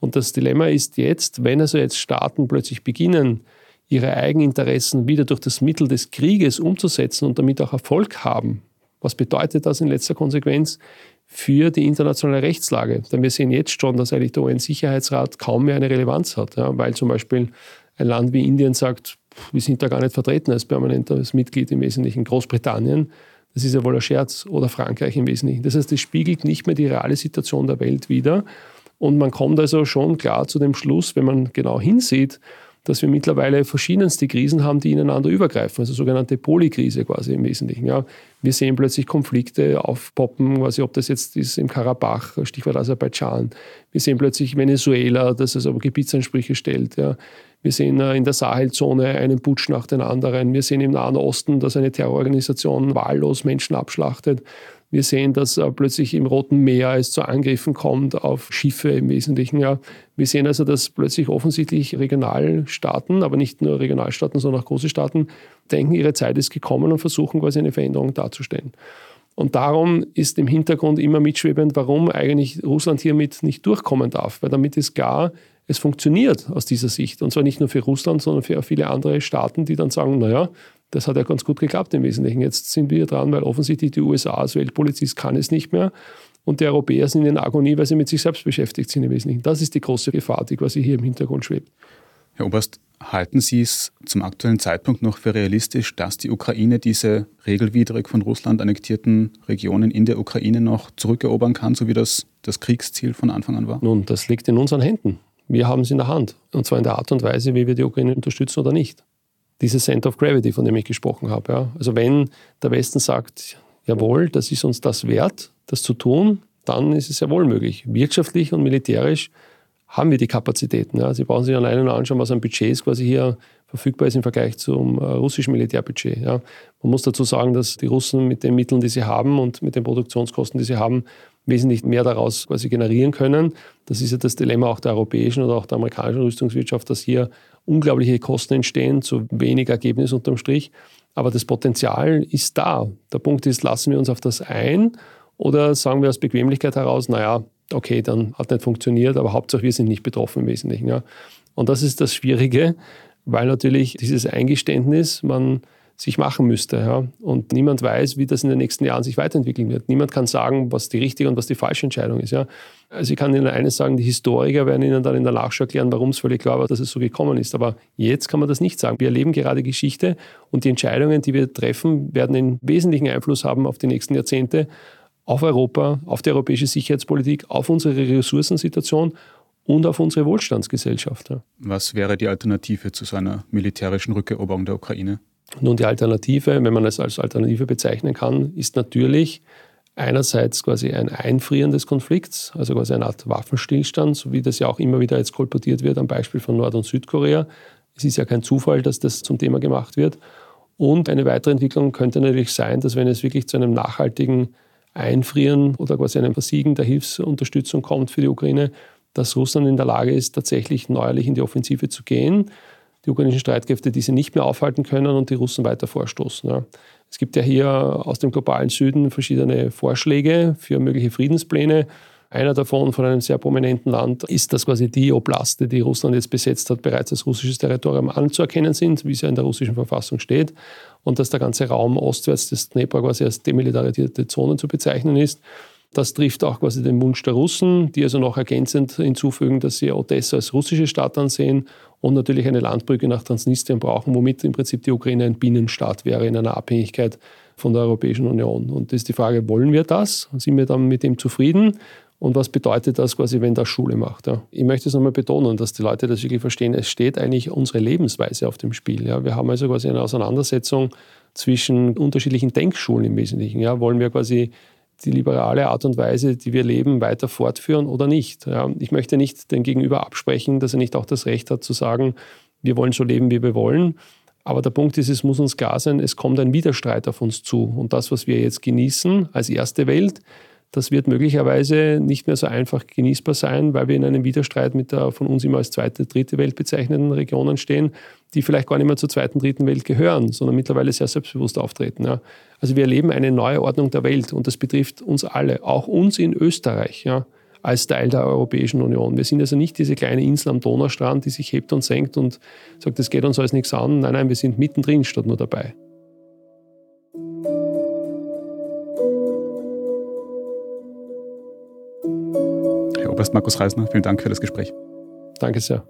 Und das Dilemma ist jetzt, wenn also jetzt Staaten plötzlich beginnen, ihre Eigeninteressen wieder durch das Mittel des Krieges umzusetzen und damit auch Erfolg haben, Was bedeutet das in letzter Konsequenz für die internationale Rechtslage? Denn wir sehen jetzt schon, dass eigentlich der UN-Sicherheitsrat kaum mehr eine Relevanz hat, ja, weil zum Beispiel ein Land wie Indien sagt, wir sind da gar nicht vertreten als permanentes Mitglied im Wesentlichen Großbritannien. Das ist ja wohl ein Scherz oder Frankreich im Wesentlichen. Das heißt, es spiegelt nicht mehr die reale Situation der Welt wider. Und man kommt also schon klar zu dem Schluss, wenn man genau hinsieht, dass wir mittlerweile verschiedenste Krisen haben, die ineinander übergreifen, also sogenannte Polykrise quasi im Wesentlichen. Ja. Wir sehen plötzlich Konflikte aufpoppen, quasi ob das jetzt ist im Karabach, Stichwort Aserbaidschan. Wir sehen plötzlich Venezuela, das also Gebietsansprüche stellt. Ja. Wir sehen äh, in der Sahelzone einen Putsch nach den anderen. Wir sehen im Nahen Osten, dass eine Terrororganisation wahllos Menschen abschlachtet. Wir sehen, dass äh, plötzlich im Roten Meer es zu Angriffen kommt auf Schiffe im Wesentlichen. Ja. Wir sehen also, dass plötzlich offensichtlich Regionalstaaten, aber nicht nur Regionalstaaten, sondern auch große Staaten, denken, ihre Zeit ist gekommen und versuchen quasi eine Veränderung darzustellen. Und darum ist im Hintergrund immer mitschwebend, warum eigentlich Russland hiermit nicht durchkommen darf. Weil damit ist klar, es funktioniert aus dieser Sicht. Und zwar nicht nur für Russland, sondern für viele andere Staaten, die dann sagen, naja, das hat ja ganz gut geklappt im Wesentlichen. Jetzt sind wir dran, weil offensichtlich die USA als Weltpolizist kann es nicht mehr. Und die Europäer sind in Agonie, weil sie mit sich selbst beschäftigt sind im Wesentlichen. Das ist die große Gefahr, die quasi hier im Hintergrund schwebt. Herr Oberst, halten Sie es zum aktuellen Zeitpunkt noch für realistisch, dass die Ukraine diese regelwidrig von Russland annektierten Regionen in der Ukraine noch zurückerobern kann, so wie das das Kriegsziel von Anfang an war? Nun, das liegt in unseren Händen. Wir haben es in der Hand. Und zwar in der Art und Weise, wie wir die Ukraine unterstützen oder nicht dieses Center of Gravity, von dem ich gesprochen habe. Ja. Also wenn der Westen sagt, jawohl, das ist uns das wert, das zu tun, dann ist es ja wohl möglich. Wirtschaftlich und militärisch haben wir die Kapazitäten. Ja. Sie brauchen sich alleine nur anschauen, was an Budgets quasi hier verfügbar ist im Vergleich zum äh, russischen Militärbudget. Ja. Man muss dazu sagen, dass die Russen mit den Mitteln, die sie haben und mit den Produktionskosten, die sie haben, wesentlich mehr daraus quasi generieren können. Das ist ja das Dilemma auch der europäischen oder auch der amerikanischen Rüstungswirtschaft, dass hier unglaubliche Kosten entstehen, zu wenig Ergebnis unterm Strich. Aber das Potenzial ist da. Der Punkt ist, lassen wir uns auf das ein oder sagen wir aus Bequemlichkeit heraus, naja, okay, dann hat nicht funktioniert, aber Hauptsache wir sind nicht betroffen im Wesentlichen. Ja. Und das ist das Schwierige, weil natürlich dieses Eingeständnis, man sich machen müsste. Ja. Und niemand weiß, wie das in den nächsten Jahren sich weiterentwickeln wird. Niemand kann sagen, was die richtige und was die falsche Entscheidung ist. Ja. Also ich kann Ihnen eines sagen, die Historiker werden Ihnen dann in der Nachschau erklären, warum es völlig klar war, dass es so gekommen ist. Aber jetzt kann man das nicht sagen. Wir erleben gerade Geschichte und die Entscheidungen, die wir treffen, werden einen wesentlichen Einfluss haben auf die nächsten Jahrzehnte, auf Europa, auf die europäische Sicherheitspolitik, auf unsere Ressourcensituation und auf unsere Wohlstandsgesellschaft. Was wäre die Alternative zu so einer militärischen Rückeroberung der Ukraine? Nun, die Alternative, wenn man es als Alternative bezeichnen kann, ist natürlich einerseits quasi ein Einfrieren des Konflikts, also quasi eine Art Waffenstillstand, so wie das ja auch immer wieder jetzt kolportiert wird am Beispiel von Nord- und Südkorea. Es ist ja kein Zufall, dass das zum Thema gemacht wird. Und eine weitere Entwicklung könnte natürlich sein, dass wenn es wirklich zu einem nachhaltigen Einfrieren oder quasi einem Versiegen der Hilfsunterstützung kommt für die Ukraine, dass Russland in der Lage ist, tatsächlich neuerlich in die Offensive zu gehen die ukrainischen Streitkräfte diese nicht mehr aufhalten können und die Russen weiter vorstoßen. Ja. Es gibt ja hier aus dem globalen Süden verschiedene Vorschläge für mögliche Friedenspläne. Einer davon von einem sehr prominenten Land ist, dass quasi die Oblaste, die Russland jetzt besetzt hat, bereits als russisches Territorium anzuerkennen sind, wie es ja in der russischen Verfassung steht, und dass der ganze Raum ostwärts des Dnepr quasi als demilitarisierte Zone zu bezeichnen ist. Das trifft auch quasi den Wunsch der Russen, die also noch ergänzend hinzufügen, dass sie Odessa als russische Stadt ansehen und natürlich eine Landbrücke nach Transnistrien brauchen, womit im Prinzip die Ukraine ein Binnenstaat wäre in einer Abhängigkeit von der Europäischen Union. Und das ist die Frage, wollen wir das? Sind wir dann mit dem zufrieden? Und was bedeutet das quasi, wenn das Schule macht? Ja? Ich möchte es nochmal betonen, dass die Leute das wirklich verstehen. Es steht eigentlich unsere Lebensweise auf dem Spiel. Ja? Wir haben also quasi eine Auseinandersetzung zwischen unterschiedlichen Denkschulen im Wesentlichen. Ja? Wollen wir quasi die liberale Art und Weise, die wir leben, weiter fortführen oder nicht. Ich möchte nicht dem Gegenüber absprechen, dass er nicht auch das Recht hat zu sagen, wir wollen so leben, wie wir wollen. Aber der Punkt ist, es muss uns klar sein, es kommt ein Widerstreit auf uns zu. Und das, was wir jetzt genießen als erste Welt, das wird möglicherweise nicht mehr so einfach genießbar sein, weil wir in einem Widerstreit mit der von uns immer als zweite, dritte Welt bezeichneten Regionen stehen, die vielleicht gar nicht mehr zur zweiten, dritten Welt gehören, sondern mittlerweile sehr selbstbewusst auftreten. Ja. Also wir erleben eine neue Ordnung der Welt und das betrifft uns alle, auch uns in Österreich. Ja als Teil der Europäischen Union. Wir sind also nicht diese kleine Insel am Donaustrand, die sich hebt und senkt und sagt, das geht uns alles nichts an. Nein, nein, wir sind mittendrin statt nur dabei. Herr Oberst Markus Reisner, vielen Dank für das Gespräch. Danke sehr.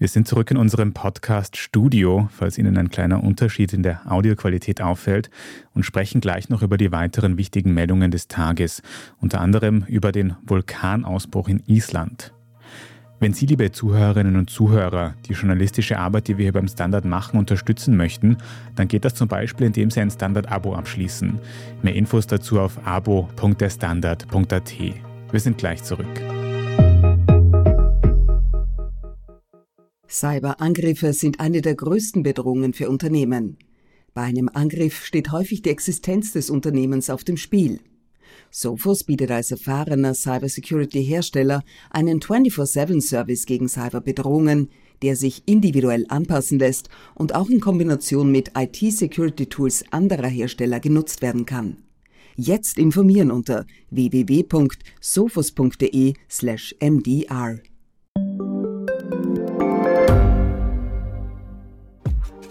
Wir sind zurück in unserem Podcast Studio, falls Ihnen ein kleiner Unterschied in der Audioqualität auffällt, und sprechen gleich noch über die weiteren wichtigen Meldungen des Tages, unter anderem über den Vulkanausbruch in Island. Wenn Sie, liebe Zuhörerinnen und Zuhörer, die journalistische Arbeit, die wir hier beim Standard machen, unterstützen möchten, dann geht das zum Beispiel, indem Sie ein Standard-Abo abschließen. Mehr Infos dazu auf abo.derstandard.at. Wir sind gleich zurück. Cyberangriffe sind eine der größten Bedrohungen für Unternehmen. Bei einem Angriff steht häufig die Existenz des Unternehmens auf dem Spiel. Sophos bietet als erfahrener Cybersecurity-Hersteller einen 24-7-Service gegen Cyberbedrohungen, der sich individuell anpassen lässt und auch in Kombination mit IT-Security-Tools anderer Hersteller genutzt werden kann. Jetzt informieren unter www.sophos.de/mdr.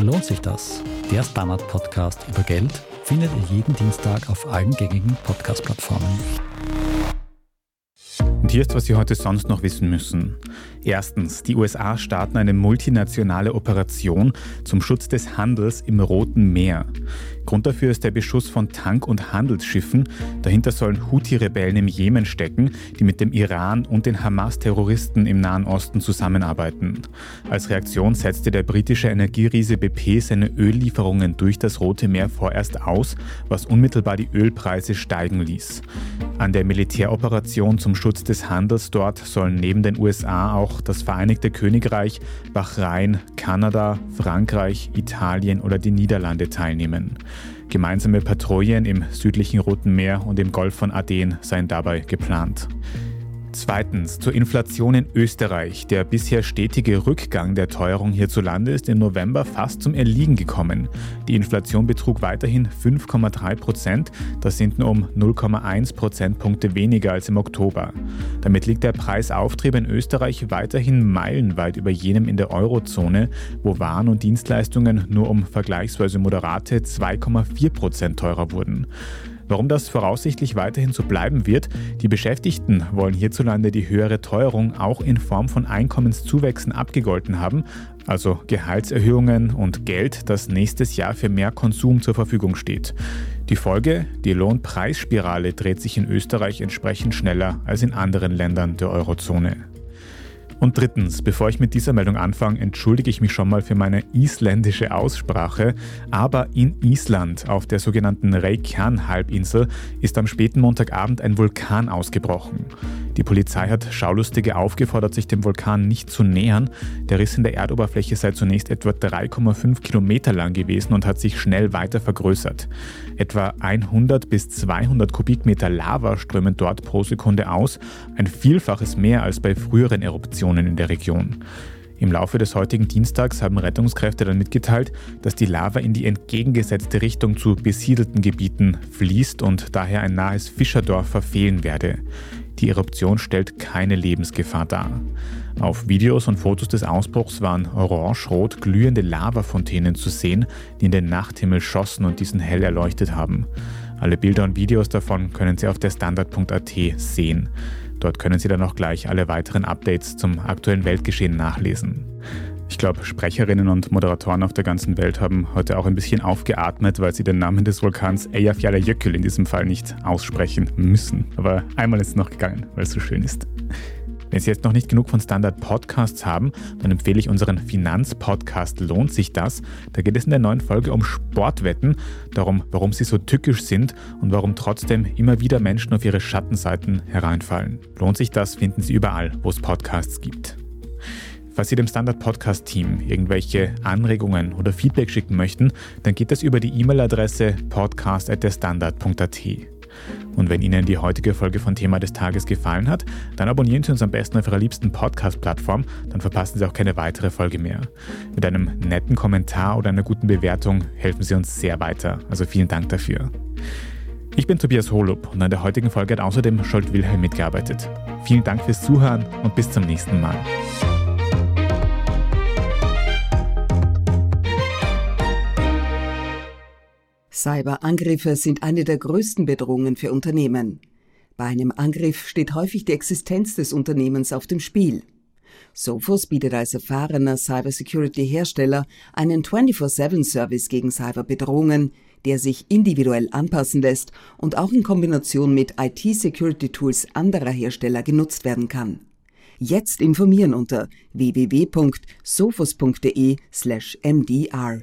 Lohnt sich das? Der Standard-Podcast über Geld findet ihr jeden Dienstag auf allen gängigen Podcast-Plattformen. Und hier ist, was Sie heute sonst noch wissen müssen. Erstens, die USA starten eine multinationale Operation zum Schutz des Handels im Roten Meer. Grund dafür ist der Beschuss von Tank- und Handelsschiffen. Dahinter sollen Houthi-Rebellen im Jemen stecken, die mit dem Iran und den Hamas-Terroristen im Nahen Osten zusammenarbeiten. Als Reaktion setzte der britische Energieriese BP seine Öllieferungen durch das Rote Meer vorerst aus, was unmittelbar die Ölpreise steigen ließ. An der Militäroperation zum Schutz des Handels dort sollen neben den USA auch das Vereinigte Königreich, Bahrain, Kanada, Frankreich, Italien oder die Niederlande teilnehmen. Gemeinsame Patrouillen im südlichen Roten Meer und im Golf von Aden seien dabei geplant. Zweitens zur Inflation in Österreich. Der bisher stetige Rückgang der Teuerung hierzulande ist im November fast zum Erliegen gekommen. Die Inflation betrug weiterhin 5,3 Prozent. Das sind nur um 0,1 Prozentpunkte weniger als im Oktober. Damit liegt der Preisauftrieb in Österreich weiterhin meilenweit über jenem in der Eurozone, wo Waren und Dienstleistungen nur um vergleichsweise moderate 2,4 Prozent teurer wurden. Warum das voraussichtlich weiterhin so bleiben wird, die Beschäftigten wollen hierzulande die höhere Teuerung auch in Form von Einkommenszuwächsen abgegolten haben, also Gehaltserhöhungen und Geld, das nächstes Jahr für mehr Konsum zur Verfügung steht. Die Folge, die Lohnpreisspirale dreht sich in Österreich entsprechend schneller als in anderen Ländern der Eurozone. Und drittens, bevor ich mit dieser Meldung anfange, entschuldige ich mich schon mal für meine isländische Aussprache. Aber in Island, auf der sogenannten Reykjan-Halbinsel, ist am späten Montagabend ein Vulkan ausgebrochen. Die Polizei hat Schaulustige aufgefordert, sich dem Vulkan nicht zu nähern. Der Riss in der Erdoberfläche sei zunächst etwa 3,5 Kilometer lang gewesen und hat sich schnell weiter vergrößert. Etwa 100 bis 200 Kubikmeter Lava strömen dort pro Sekunde aus, ein Vielfaches mehr als bei früheren Eruptionen. Situationen in der Region. Im Laufe des heutigen Dienstags haben Rettungskräfte dann mitgeteilt, dass die Lava in die entgegengesetzte Richtung zu besiedelten Gebieten fließt und daher ein nahes Fischerdorf verfehlen werde. Die Eruption stellt keine Lebensgefahr dar. Auf Videos und Fotos des Ausbruchs waren orange-rot glühende Lavafontänen zu sehen, die in den Nachthimmel schossen und diesen hell erleuchtet haben. Alle Bilder und Videos davon können Sie auf der Standard.at sehen. Dort können Sie dann auch gleich alle weiteren Updates zum aktuellen Weltgeschehen nachlesen. Ich glaube, Sprecherinnen und Moderatoren auf der ganzen Welt haben heute auch ein bisschen aufgeatmet, weil sie den Namen des Vulkans Eyjafjallajökull in diesem Fall nicht aussprechen müssen. Aber einmal ist es noch gegangen, weil es so schön ist. Wenn Sie jetzt noch nicht genug von Standard Podcasts haben, dann empfehle ich unseren Finanzpodcast Lohnt sich das? Da geht es in der neuen Folge um Sportwetten, darum, warum sie so tückisch sind und warum trotzdem immer wieder Menschen auf ihre Schattenseiten hereinfallen. Lohnt sich das, finden Sie überall, wo es Podcasts gibt. Falls Sie dem Standard Podcast Team irgendwelche Anregungen oder Feedback schicken möchten, dann geht das über die E-Mail-Adresse podcast.derstandard.at. Und wenn Ihnen die heutige Folge von Thema des Tages gefallen hat, dann abonnieren Sie uns am besten auf Ihrer liebsten Podcast-Plattform, dann verpassen Sie auch keine weitere Folge mehr. Mit einem netten Kommentar oder einer guten Bewertung helfen Sie uns sehr weiter. Also vielen Dank dafür. Ich bin Tobias Holub und an der heutigen Folge hat außerdem Scholt Wilhelm mitgearbeitet. Vielen Dank fürs Zuhören und bis zum nächsten Mal. Cyberangriffe sind eine der größten Bedrohungen für Unternehmen. Bei einem Angriff steht häufig die Existenz des Unternehmens auf dem Spiel. Sophos bietet als erfahrener Cybersecurity-Hersteller einen 24-7-Service gegen Cyberbedrohungen, der sich individuell anpassen lässt und auch in Kombination mit IT-Security-Tools anderer Hersteller genutzt werden kann. Jetzt informieren unter www.sophos.de/mdr.